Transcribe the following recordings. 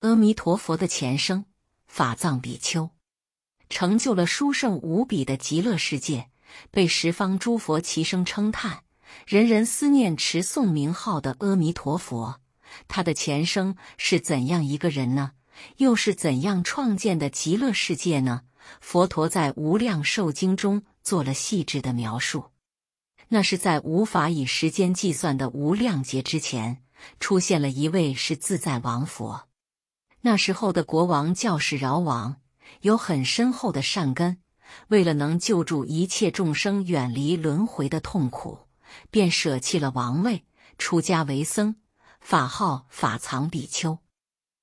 阿弥陀佛的前生，法藏比丘，成就了殊胜无比的极乐世界，被十方诸佛齐声称叹，人人思念持诵名号的阿弥陀佛。他的前生是怎样一个人呢？又是怎样创建的极乐世界呢？佛陀在《无量寿经》中做了细致的描述。那是在无法以时间计算的无量劫之前，出现了一位是自在王佛。那时候的国王叫是饶王，有很深厚的善根，为了能救助一切众生远离轮回的痛苦，便舍弃了王位，出家为僧，法号法藏比丘。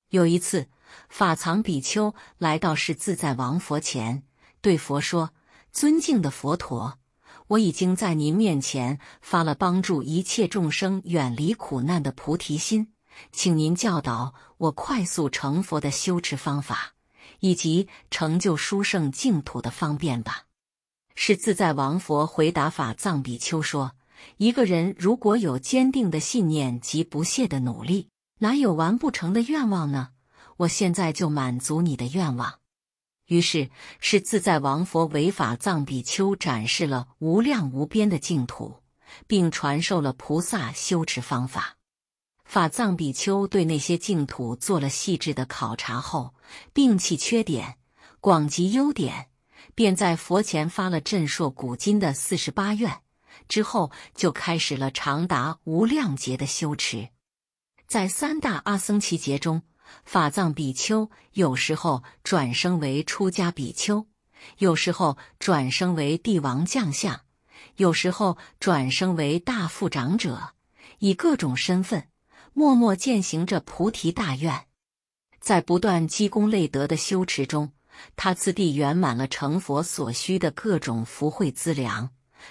有一次，法藏比丘来到是自在王佛前，对佛说：“尊敬的佛陀。”我已经在您面前发了帮助一切众生远离苦难的菩提心，请您教导我快速成佛的修持方法，以及成就殊胜净土的方便吧。是自在王佛回答法藏比丘说：“一个人如果有坚定的信念及不懈的努力，哪有完不成的愿望呢？我现在就满足你的愿望。”于是，是自在王佛为法藏比丘展示了无量无边的净土，并传授了菩萨修持方法。法藏比丘对那些净土做了细致的考察后，摒弃缺点，广集优点，便在佛前发了震烁古今的四十八愿。之后，就开始了长达无量劫的修持，在三大阿僧祇劫中。法藏比丘有时候转生为出家比丘，有时候转生为帝王将相，有时候转生为大富长者，以各种身份默默践行着菩提大愿。在不断积功累德的修持中，他次第圆满了成佛所需的各种福慧资粮，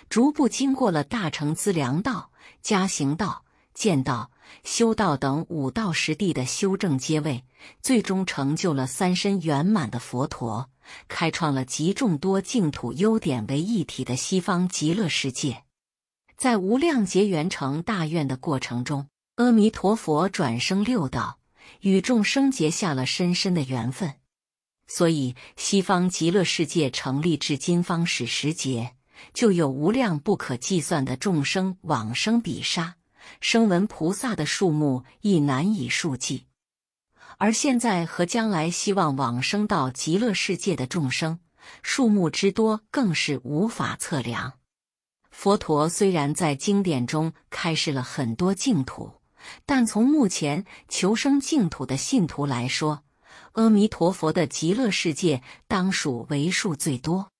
逐步经过了大乘资粮道、加行道。见道、修道等五道十地的修正阶位，最终成就了三身圆满的佛陀，开创了集众多净土优点为一体的西方极乐世界。在无量劫圆成大愿的过程中，阿弥陀佛转生六道，与众生结下了深深的缘分。所以，西方极乐世界成立至今方始时节，就有无量不可计算的众生往生彼沙。声闻菩萨的数目亦难以数计，而现在和将来希望往生到极乐世界的众生数目之多，更是无法测量。佛陀虽然在经典中开示了很多净土，但从目前求生净土的信徒来说，阿弥陀佛的极乐世界当属为数最多。